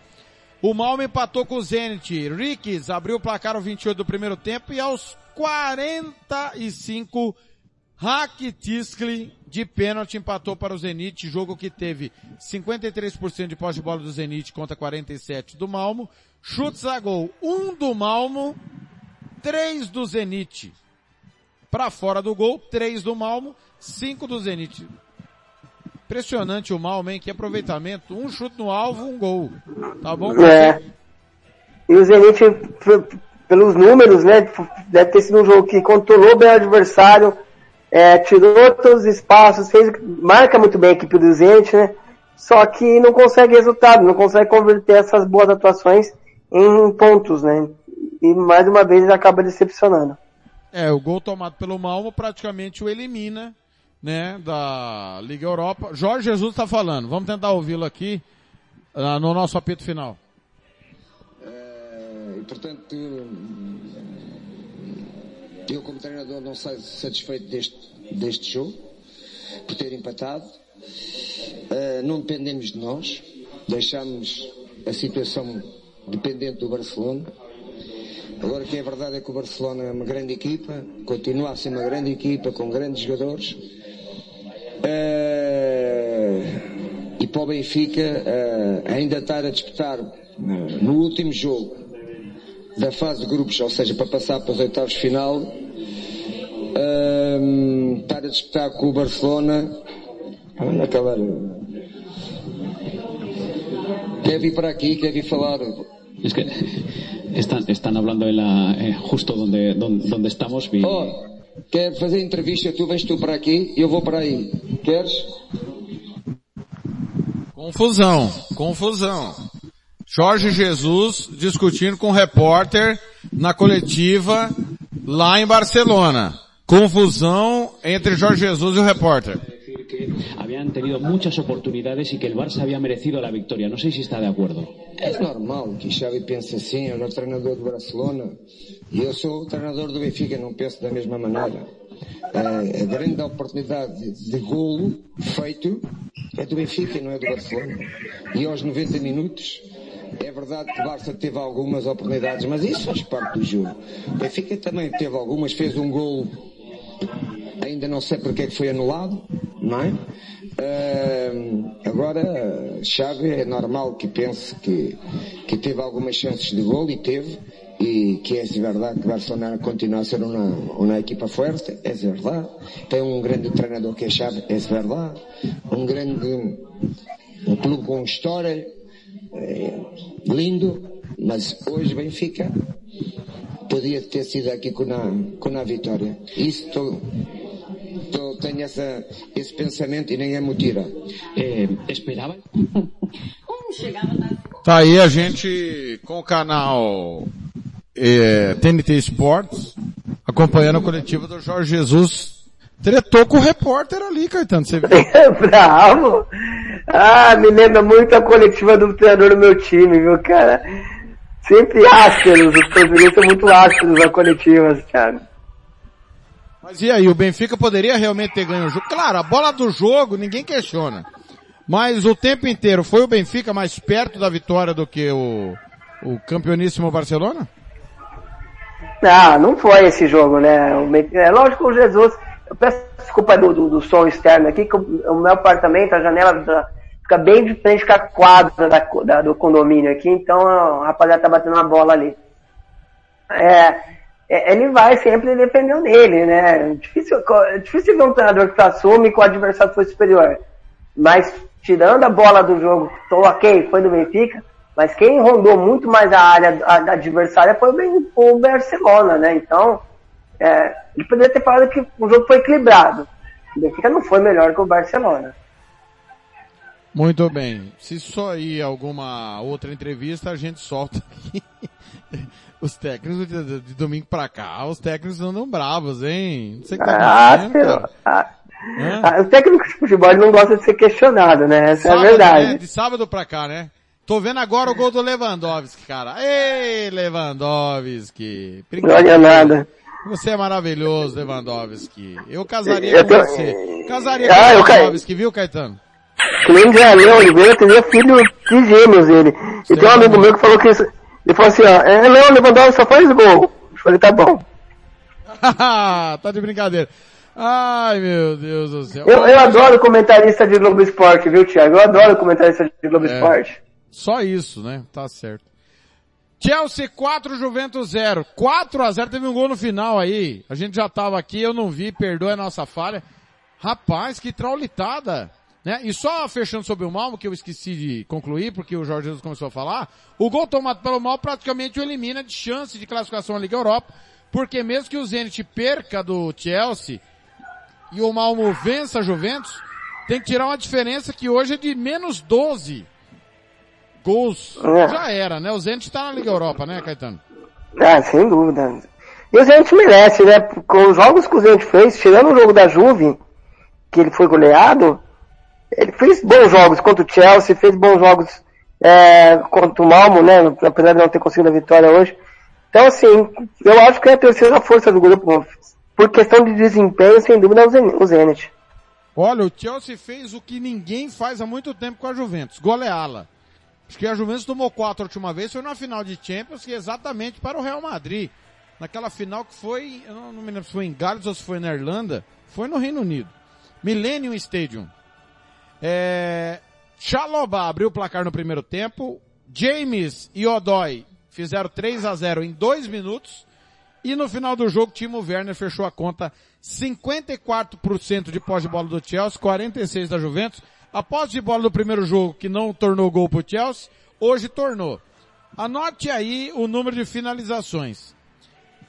O Malmo empatou com o Zenit. Ricks abriu o placar ao 28 do primeiro tempo e aos 45 Rakitiskley de pênalti empatou para o Zenit, jogo que teve 53% de posse de bola do Zenit contra 47 do Malmo. Chutes a gol, um do Malmo, três do Zenit. Para fora do gol, três do Malmo, cinco do Zenit. Impressionante o Malmo, hein? Que aproveitamento. Um chute no alvo, um gol. Tá bom? É. E o Zenit, pelos números, né, deve ter sido um jogo que controlou bem o adversário, é, tirou todos os espaços, fez, marca muito bem a equipe do Zenit, né? Só que não consegue resultado, não consegue converter essas boas atuações em pontos, né? E mais uma vez acaba decepcionando. É, o gol tomado pelo Malmo praticamente o elimina, né, da Liga Europa. Jorge Jesus está falando. Vamos tentar ouvi-lo aqui ah, no nosso apito final. portanto, eu como treinador não saio satisfeito deste, deste jogo, por ter empatado. Uh, não dependemos de nós, deixamos a situação dependente do Barcelona. Agora que é verdade é que o Barcelona é uma grande equipa, continua a ser uma grande equipa com grandes jogadores. Uh, e para o Benfica uh, ainda estar a disputar no último jogo da fase de grupos, ou seja, para passar para os oitavos de final, uh, estar a disputar com o Barcelona, naquela quer vir para aqui, quer vir falar. Es que están, están hablando en la, eh, justo donde, donde, donde estamos. Vi... Oh, quer fazer entrevista, tu vens tu para aqui e eu vou para aí. Queres? Confusão, confusão. Jorge Jesus discutindo com o repórter na coletiva lá em Barcelona. Confusão entre Jorge Jesus e o repórter. habían tenido muchas oportunidades y que el Barça había merecido la victoria. No sé si está de acuerdo. É normal que Xavi pense assim, ele é o treinador do Barcelona e eu sou o treinador do Benfica, não penso da mesma maneira. É, a grande oportunidade de, de golo feito é do Benfica, não é do Barcelona. E aos 90 minutos é verdade que o Barça teve algumas oportunidades, mas isso faz parte do jogo. O Benfica também teve algumas, fez um golo, ainda não sei porque é que foi anulado, não é? Uh, agora, Xavi é normal que pense que, que teve algumas chances de gol e teve, e que é verdade que Barcelona continua a ser uma, uma equipa forte, é verdade. Tem um grande treinador que é Xavi, é verdade. Um grande um clube com história, é, lindo, mas hoje Benfica podia ter sido aqui com a, com a vitória. Isso tô, tenho essa, esse pensamento e nem é mentira. Eh, esperava. Tá aí a gente com o canal é, TNT Sports acompanhando a coletiva do Jorge Jesus. Tretou com o repórter ali, Caetano, você viu? Bravo! Ah, me lembra muito a coletiva do treinador do meu time, viu, cara? Sempre ásperos, os brasileiros são muito ásperos na coletiva, Thiago. Mas e aí, o Benfica poderia realmente ter ganho o jogo? Claro, a bola do jogo ninguém questiona. Mas o tempo inteiro foi o Benfica mais perto da vitória do que o, o campeoníssimo Barcelona? Não, não foi esse jogo, né? É lógico que o Jesus, eu peço desculpa do, do, do som externo aqui, que o, o meu apartamento, a janela da- fica bem de frente com a quadra da, da- do condomínio aqui, então a rapaziada tá batendo uma bola ali. É, é, ele vai sempre dependendo dele, né? Difícil, é difícil ver um treinador que assume que o adversário foi superior. Mas tirando a bola do jogo, tô ok, foi do Benfica, mas quem rondou muito mais a área da adversária foi o, o Barcelona, né? Então, é, ele poderia ter falado que o jogo foi equilibrado. O Benfica não foi melhor que o Barcelona. Muito bem. Se só ir alguma outra entrevista, a gente solta aqui. Os técnicos de, domingo pra cá, os técnicos andam bravos, hein? Não sei o que tá Ah. Ah, ah, o técnico de futebol não gosta de ser questionado, né? Essa é a Sábado, verdade. né? De sábado pra cá, né? Tô vendo agora o gol do Lewandowski, cara. Ei, Lewandowski. Não olha nada. Você é maravilhoso, Lewandowski. Eu casaria Eu com tô- você. Casaria Ah, com eu ca- Lewandowski, viu, Caetano? Que nem Leão Oliveira teria filho de gêmeos ele. E tem um amigo meu que falou que isso, ele falou assim, ó, é, Leão Lewandowski só faz gol. Eu falei, tá bom. tá de brincadeira. Ai, meu Deus do céu. Eu, eu adoro comentarista de Globo Esporte, viu, Thiago? Eu adoro comentarista de Globo É. Esporte. Só isso, né? Tá certo. Chelsea 4, Juventus 0. 4 a 0 teve um gol no final aí. A gente já tava aqui, eu não vi, perdoe a nossa falha. Rapaz, que traulitada. Né? E só fechando sobre o Malmo, que eu esqueci de concluir, porque o Jorge Jesus começou a falar, o gol tomado pelo Mal praticamente o elimina de chance de classificação à Liga Europa, porque mesmo que o Zenit perca do Chelsea e o Malmo vença a Juventus, tem que tirar uma diferença que hoje é de menos 12 gols. É. Já era, né? O Zenit tá na Liga Europa, né, Caetano? Ah, sem dúvida. E o Zenit merece, né? Com os jogos que o Zenit fez, tirando o jogo da Juve, que ele foi goleado, ele fez bons jogos contra o Chelsea, fez bons jogos é, contra o Malmo, né? Apesar de não ter conseguido a vitória hoje. Então, assim, eu acho que é a terceira força do grupo. Por questão de desempenho, sem dúvida, é o Zenit. Olha, o Chelsea fez o que ninguém faz há muito tempo com a Juventus, goleá-la. Acho que a Juventus tomou quatro a última vez, foi na final de Champions, que é exatamente para o Real Madrid. Naquela final que foi, eu não, me lembro se foi em Gales ou se foi na Irlanda, foi no Reino Unido. Millennium Stadium. É, Chalobah abriu o placar no primeiro tempo. James e Odoi fizeram 3 a 0 em dois minutos. E no final do jogo, Timo Werner fechou a conta 54% de pós de bola do Chelsea, 46% da Juventus. A posse de bola do primeiro jogo, que não tornou gol pro Chelsea, hoje tornou. Anote aí o número de finalizações.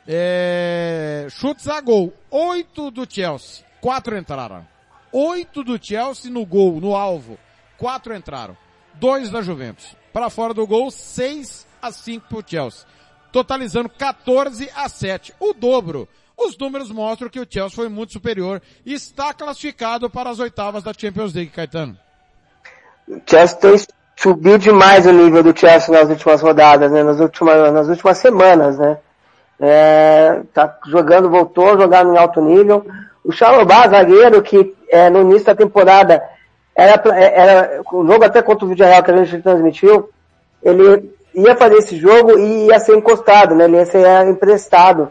É... Chutes a gol. Oito do Chelsea. Quatro entraram. Oito do Chelsea no gol, no alvo. Quatro entraram. Dois da Juventus. Para fora do gol, seis a cinco pro Chelsea. Totalizando 14 a 7. O dobro. Os números mostram que o Chelsea foi muito superior e está classificado para as oitavas da Champions League, Caetano. O Chelsea tem subido demais o nível do Chelsea nas últimas rodadas, né? Nas últimas, nas últimas semanas, né? É, tá jogando, voltou a jogar em alto nível. O Chalobah, zagueiro, que é, no início da temporada era, era o jogo até contra o Vídeo Real que a gente transmitiu, ele ia fazer esse jogo e ia ser encostado, né? Ele ia ser emprestado.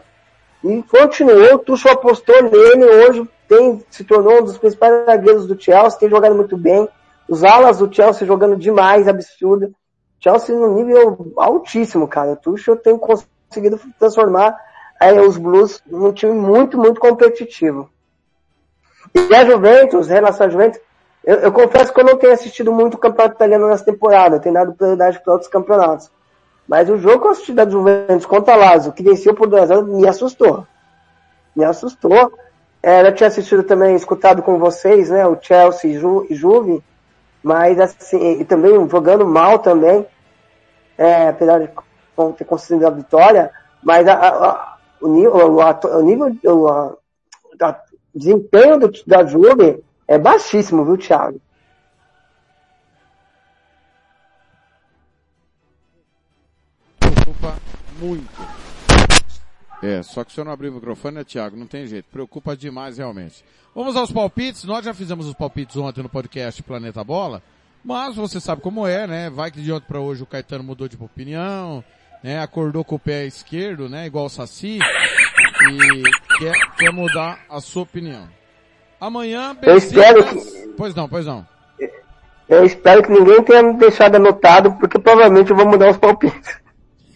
E continuou, Tuchel apostou nele, hoje tem, se tornou um dos principais zagueiros do Chelsea, tem jogado muito bem. Os alas do Chelsea jogando demais, absurdo. Chelsea no nível altíssimo, cara. O Tuchel tem conseguido transformar aí, os Blues num time muito, muito competitivo. E a Juventus, em relação à Juventus, eu, eu, confesso que eu não tenho assistido muito o campeonato italiano nessa temporada, eu tenho dado prioridade para outros campeonatos. Mas o jogo que eu assisti da Juventus contra a Lazio, que venceu por 2 a me assustou. Me assustou. É, eu tinha assistido também, escutado com vocês, né, o Chelsea e, Ju, Juve, mas assim, e também jogando mal também, é, apesar de ter conseguido a vitória, mas a, a, o nível, o, o nível, o a, desempenho do, da Juve é baixíssimo, viu, Thiago? Preocupa muito. É, só que se eu não abrir o microfone, né, Thiago? Não tem jeito. Preocupa demais, realmente. Vamos aos palpites. Nós já fizemos os palpites ontem no podcast Planeta Bola. Mas você sabe como é, né? Vai que de ontem para hoje o Caetano mudou de opinião, né? Acordou com o pé esquerdo, né? Igual o Saci. E quer, quer mudar a sua opinião. Amanhã, Eu espero que... Pois não, pois não. Eu espero que ninguém tenha me deixado anotado, porque provavelmente eu vou mudar os palpites.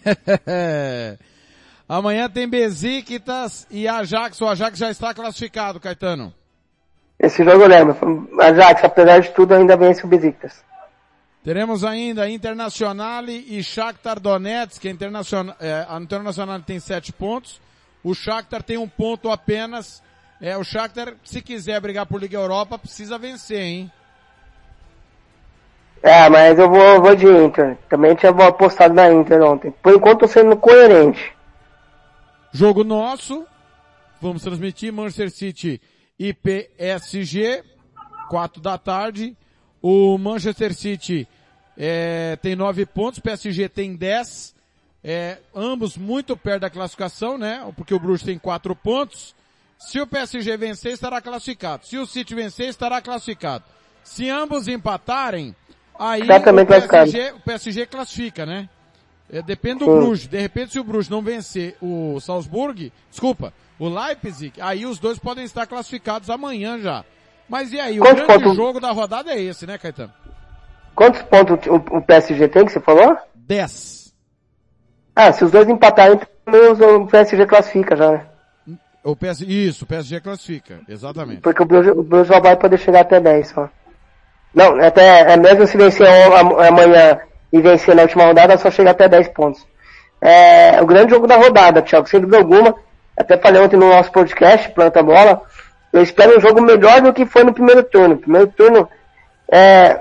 Amanhã tem Besiktas e Ajax. O Ajax já está classificado, Caetano. Esse jogo eu lembro. Ajax, apesar de tudo, ainda vence o Besiktas. Teremos ainda Internacional e Shakhtar Donetsk. A Internacional, é, a Internacional tem sete pontos. O Shakhtar tem um ponto apenas. É, o Shakhtar, se quiser brigar por Liga Europa, precisa vencer, hein? É, mas eu vou, vou de Inter. Também tinha apostado na Inter ontem. Por enquanto tô sendo coerente. Jogo nosso. Vamos transmitir Manchester City e PSG. 4 da tarde. O Manchester City é, tem 9 pontos, PSG tem 10. É, ambos muito perto da classificação, né? Porque o Bruges tem 4 pontos. Se o PSG vencer, estará classificado. Se o City vencer, estará classificado. Se ambos empatarem, aí o PSG, o PSG classifica, né? É, depende do Sim. Bruges. De repente, se o Bruges não vencer o Salzburg, desculpa, o Leipzig, aí os dois podem estar classificados amanhã já. Mas e aí, Quantos o grande pontos... jogo da rodada é esse, né, Caetano? Quantos pontos o PSG tem que você falou? 10. Ah, se os dois empatarem, o PSG classifica já, né? O PS, isso, o PSG classifica, exatamente. Porque o Bruges, o Bruges só vai poder chegar até 10 só. Não, até, é mesmo se vencer amanhã e vencer na última rodada, só chega até 10 pontos. É o grande jogo da rodada, Thiago, sem dúvida alguma. Até falei ontem no nosso podcast, Planta Bola. Eu espero um jogo melhor do que foi no primeiro turno. Primeiro turno, é,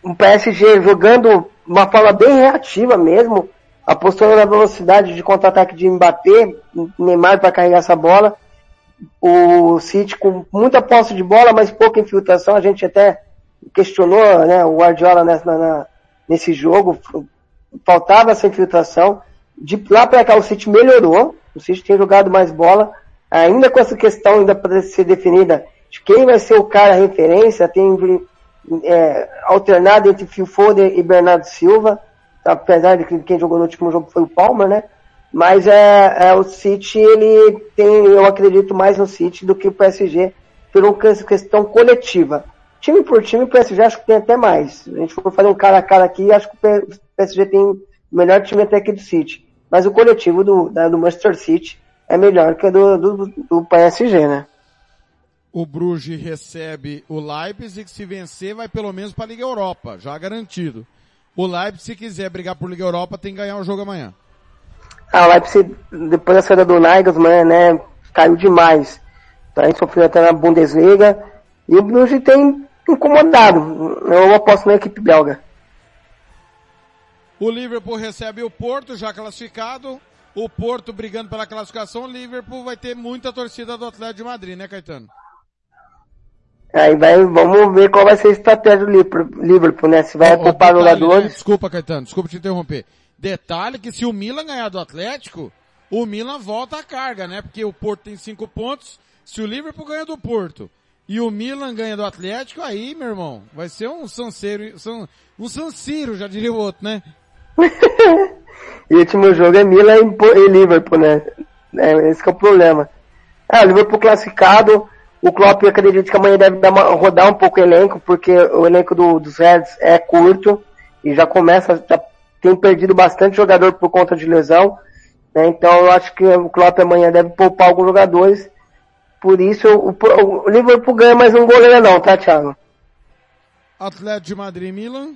o PSG jogando uma forma bem reativa mesmo, apostando na velocidade de contra-ataque de embater, Neymar para carregar essa bola. O City com muita posse de bola, mas pouca infiltração. A gente até questionou né, o Guardiola nessa, na, nesse jogo. Faltava essa infiltração. De lá para cá o City melhorou, o City tem jogado mais bola, ainda com essa questão ainda para ser definida de quem vai ser o cara referência, tem é, alternado entre Phil Foden e Bernardo Silva, apesar de que quem jogou no último jogo foi o Palmer, né? Mas é, é, o City, ele tem, eu acredito mais no City do que o PSG, por uma questão coletiva. Time por time, o PSG acho que tem até mais. A gente for fazer um cara a cara aqui, acho que o PSG tem o melhor time até que do City. Mas o coletivo do, do Manchester City é melhor que do, do, do PSG, né? O Bruges recebe o Leipzig, se vencer vai pelo menos para a Liga Europa, já garantido. O Leipzig, se quiser brigar por Liga Europa, tem que ganhar o jogo amanhã. Ah, o Leipzig, depois da saída do Nagelsmann, né, caiu demais. Tá, sofreu até na Bundesliga. E o Bruges tem incomodado. Eu aposto na equipe belga. O Liverpool recebe o Porto, já classificado. O Porto brigando pela classificação. O Liverpool vai ter muita torcida do Atlético de Madrid, né, Caetano? Aí vai, vamos ver qual vai ser a estratégia do Liverpool, né? Se vai poupar jogadores. Né? Desculpa, Caetano, desculpa te interromper. Detalhe que se o Milan ganhar do Atlético, o Milan volta a carga, né? Porque o Porto tem cinco pontos. Se o Liverpool ganha do Porto e o Milan ganha do Atlético, aí, meu irmão, vai ser um sanceiro, um sanciro, já diria o outro, né? e o último jogo é Milan e Liverpool, né? É, esse é o problema. Ah, o Liverpool classificado, o Klopp acredita que amanhã deve uma, rodar um pouco o elenco, porque o elenco do, dos Reds é curto e já começa, já tem perdido bastante jogador por conta de lesão. Né? Então eu acho que o Klopp amanhã deve poupar alguns jogadores. Por isso o, o Liverpool ganha mais um goleiro não, tá Thiago? Atlético de Madrid Milan.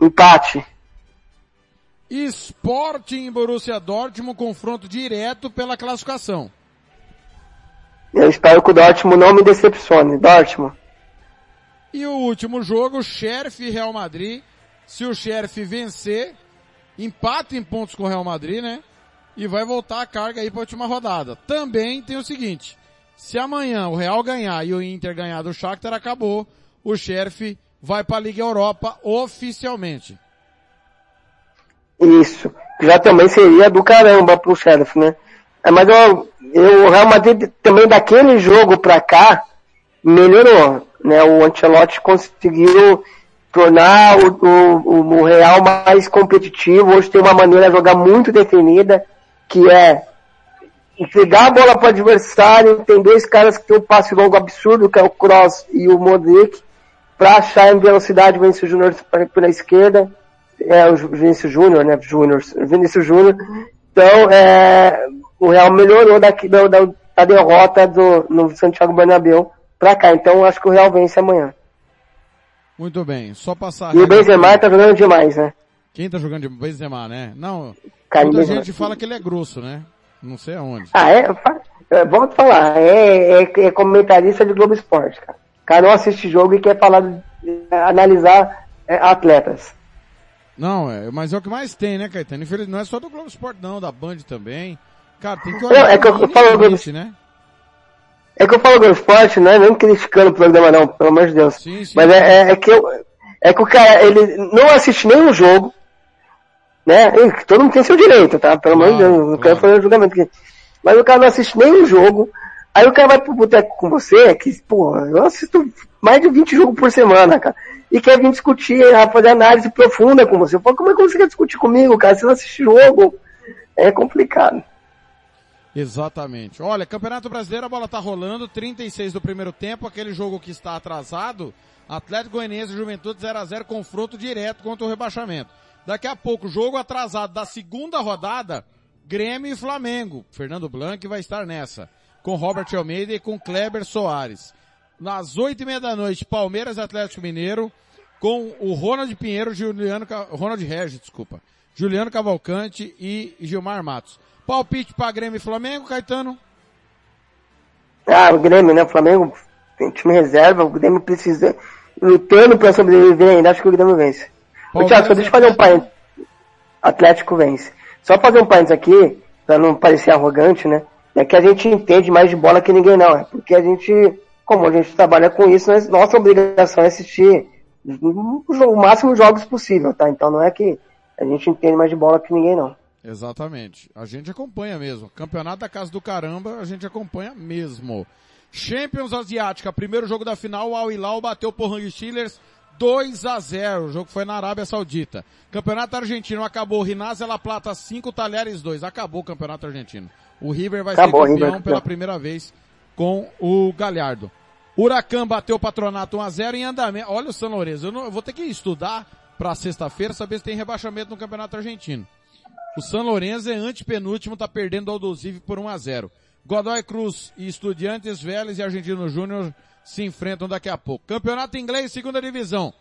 Empate. Sporting Borussia Dortmund, confronto direto pela classificação. Eu espero que o Dortmund não me decepcione. Dortmund. E o último jogo, Sheriff Real Madrid. Se o Sheriff vencer, empata em pontos com o Real Madrid, né? E vai voltar a carga aí para a última rodada. Também tem o seguinte, se amanhã o Real ganhar e o Inter ganhar do Shakhtar, acabou. O Sheriff vai para a Liga Europa oficialmente. Isso. Já também seria do caramba pro Sheriff, né? É, mas eu, eu, o Real Madrid também daquele jogo pra cá melhorou, né? O Ancelotti conseguiu tornar o, o, o Real mais competitivo. Hoje tem uma maneira de jogar muito definida, que é entregar a bola para o adversário. Tem dois caras que tem um passe longo absurdo, que é o Cross e o Modric, para achar em velocidade o Vinícius Júnior pela esquerda. É, o Vinícius Júnior, né? Júnior, Vinícius Júnior. Então, é, o Real melhorou daqui, da, da, derrota do, no Santiago Bernabéu para cá. Então, acho que o Real vence amanhã. Muito bem, só passar. E o Benzema tá jogando demais, né? Quem tá jogando de Benzema, né? Não, Carinho muita gente fala que ele é grosso, né? Não sei aonde. Ah, é? é Vamos falar, é, é, é, comentarista de Globo Esporte, cara. O cara não assiste jogo e quer falar, analisar é, atletas. Não, é, mas é o que mais tem, né, Caetano? Infelizmente, não é só do Globo Esporte não, da Band também. Cara, tem que olhar. Não, é que eu, falo limite, né? É que eu falo do esporte, não é nem criticando o programa não, pelo amor de Deus. Sim, sim. Mas é, é, é, que eu, é que o cara, ele não assiste nenhum jogo, né? E todo mundo tem seu direito, tá? Pelo amor de Deus, não quero fazer um julgamento aqui. Mas o cara não assiste nenhum jogo, aí o cara vai pro boteco com você, que, pô, eu assisto mais de 20 jogos por semana, cara, e quer vir discutir, fazer análise profunda com você. Eu falo, como é que você quer discutir comigo, cara? Você não assiste jogo, é complicado. Exatamente. Olha, Campeonato Brasileiro, a bola tá rolando, 36 do primeiro tempo, aquele jogo que está atrasado, Atlético Goianiense e Juventude 0 a 0 confronto direto contra o rebaixamento. Daqui a pouco, jogo atrasado da segunda rodada, Grêmio e Flamengo. Fernando Blanc vai estar nessa, com Robert Almeida e com Kleber Soares. Nas oito e meia da noite, Palmeiras Atlético Mineiro, com o Ronald Pinheiro, Juliano, Ronald Regis, desculpa, Juliano Cavalcante e Gilmar Matos. Palpite para Grêmio e Flamengo, Caetano? Ah, o Grêmio, né? O Flamengo tem time reserva, o Grêmio precisa, lutando para sobreviver ainda, acho que o Grêmio vence. Ô, Thiago, só deixa eu fazer um parênteses. Atlético vence. Só fazer um parênteses aqui, para não parecer arrogante, né? É que a gente entende mais de bola que ninguém não. É porque a gente, como a gente trabalha com isso, nossa obrigação é assistir o máximo de jogos possível, tá? Então não é que a gente entende mais de bola que ninguém não. Exatamente. A gente acompanha mesmo. Campeonato da Casa do Caramba, a gente acompanha mesmo. Champions Asiática, primeiro jogo da final, o Al Hilal bateu o Hang Steelers 2 a 0. O jogo foi na Arábia Saudita. Campeonato Argentino acabou, Rinásia La Plata 5, Talheres 2. Acabou o Campeonato Argentino. O River vai Acabou, ser campeão River. pela primeira vez com o Galhardo. Huracan bateu o Patronato 1 a 0 em andamento. Olha o São Lourenço, eu, não- eu vou ter que estudar para sexta-feira saber se tem rebaixamento no Campeonato Argentino. O São Lourenço é antepenúltimo, tá perdendo ao Aldosive por 1 a 0. Godoy Cruz e Estudiantes, Vélez e Argentino Júnior se enfrentam daqui a pouco. Campeonato Inglês, segunda divisão.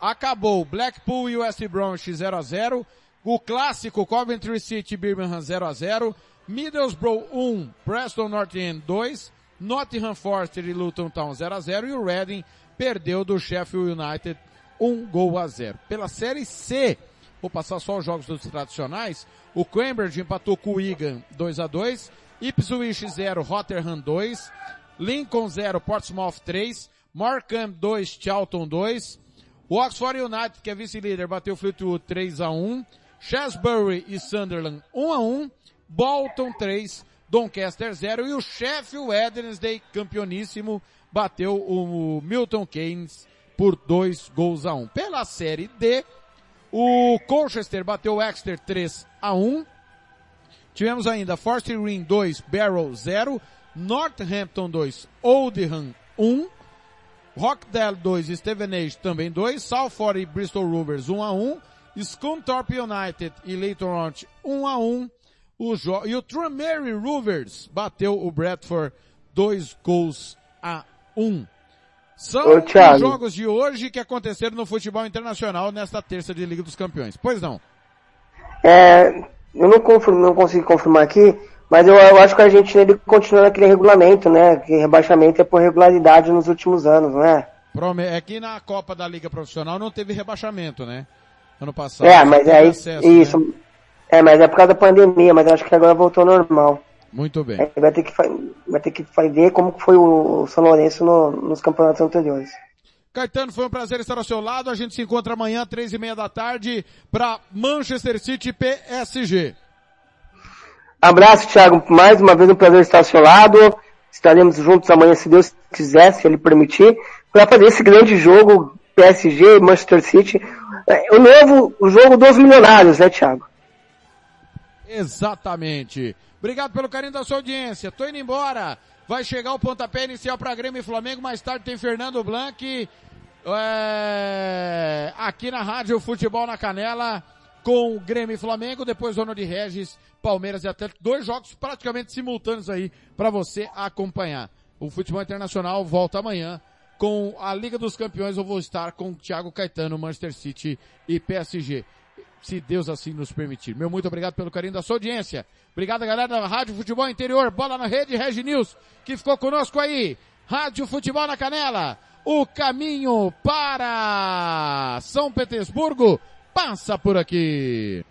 Acabou. Blackpool e West Bromwich 0 a 0. O clássico Coventry City Birmingham 0 a 0. Middlesbrough 1, Preston North End 2. Nottingham Forest e Luton Town 0 a 0 e o Reading perdeu do Sheffield United 1 gol a 0. Pela Série C, vou passar só os jogos dos tradicionais. O Cambridge empatou com o Wigan 2 a 2. Ipswich 0, Rotherham 2. Lincoln 0, Portsmouth 3. Markham 2, Charlton 2. O Oxford United, que é vice-líder, bateu o Fleetwood 3 a 1. Shrewsbury e Sunderland 1 a 1. Bolton 3, Doncaster 0 e o Sheffield Wednesday, campeoníssimo, bateu o Milton Keynes por 2 gols a 1. Pela Série D, o Colchester bateu o Exeter 3 a 1. Tivemos ainda Forest Green 2, Barrow 0, Northampton 2, Oldham 1, Rockdale 2, Stevenage também 2, Salford e Bristol Rovers 1 a 1, Scunthorpe United e Leighton Orient 1 a 1, o jo e o Tranmere Rovers bateu o Bradford 2 gols a 1. São Ô, os jogos de hoje que aconteceram no futebol internacional nesta terça de Liga dos Campeões. Pois não. É, eu não, confirmo, não consigo confirmar aqui, mas eu, eu acho que a Argentina ele continua naquele regulamento, né? Que rebaixamento é por regularidade nos últimos anos, não é? É que na Copa da Liga Profissional não teve rebaixamento, né? Ano passado. É, mas é acesso, isso. né? É, mas é por causa da pandemia, mas eu acho que agora voltou ao normal. Muito bem. Aí vai ter que, vai ter que ver como foi o São Lourenço no- nos campeonatos anteriores. Caetano, foi um prazer estar ao seu lado. A gente se encontra amanhã, três e meia da tarde, para Manchester City PSG. Abraço, Thiago. Mais uma vez um prazer estar ao seu lado. Estaremos juntos amanhã, se Deus quiser, se Ele permitir, para fazer esse grande jogo PSG Manchester City. É, O novo o jogo dos milionários, né, Thiago? Exatamente. Obrigado pelo carinho da sua audiência. Tô indo embora. Vai chegar o pontapé inicial para Grêmio e Flamengo. Mais tarde tem Fernando Blanc. é, aqui na Rádio Futebol na Canela com Grêmio e Flamengo. Depois Zona de Regis, Palmeiras e Atlético. Dois jogos praticamente simultâneos aí para você acompanhar. O futebol internacional volta amanhã com a Liga dos Campeões. Eu vou estar com Thiago Caetano, Manchester City e PSG se Deus assim nos permitir. Meu muito obrigado pelo carinho da sua audiência. Obrigado, galera da Rádio Futebol Interior, Bola na Rede, Regi News, que ficou conosco aí. Rádio Futebol na Canela, o caminho para São Petersburgo passa por aqui.